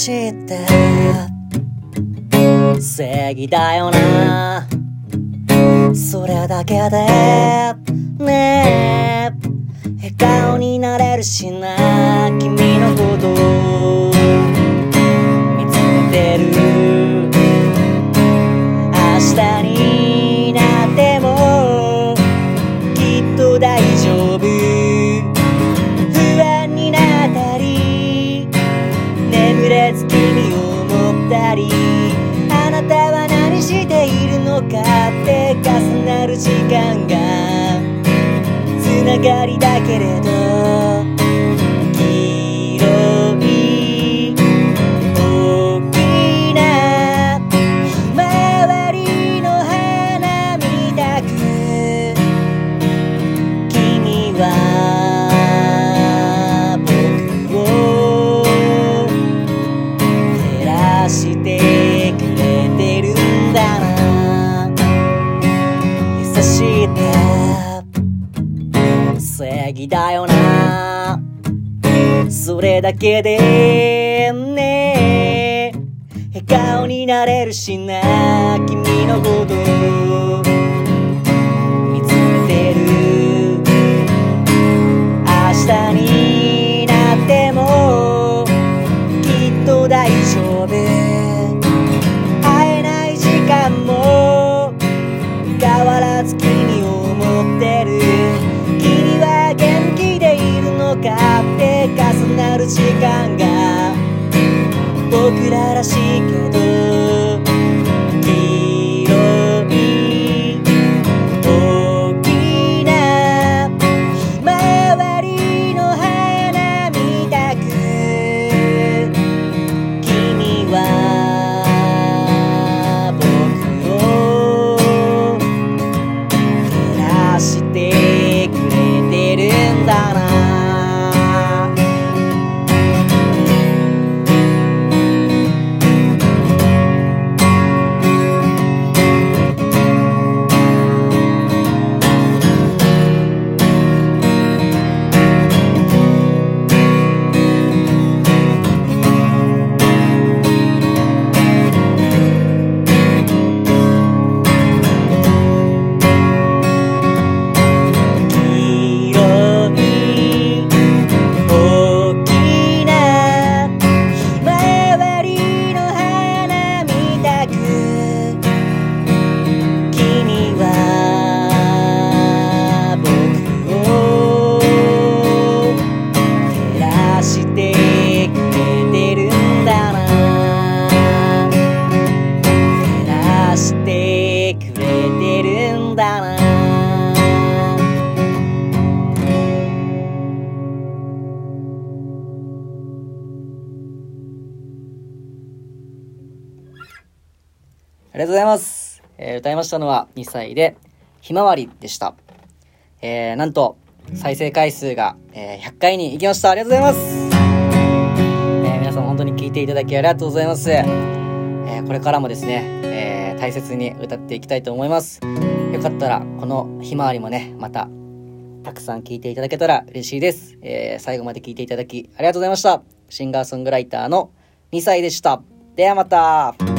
して。正義だよな。それだけでね。え笑顔になれるしな君のこと。見つめてる。明日になってもきっと大たりあなたは何しているのかって重なる時間がつながりだけれど。正義だよな。それだけでね。笑顔になれるしな。君のこと。見つめてる。明日になっても。きっと大丈夫。会えない時間も。変わらず君僕ららしいけどだなありがとうございます。えー歌いましたのは2歳でひまわりでした。えーなんと再生回数が、えー100回に行きました。ありがとうございます。えー皆さん本当に聞いていただきありがとうございます。えーこれからもですね、えー大切に歌っていきたいと思います。よかったらこのひまわりもね、またたくさん聴いていただけたら嬉しいです。えー最後まで聴いていただきありがとうございました。シンガーソングライターの2歳でした。ではまた。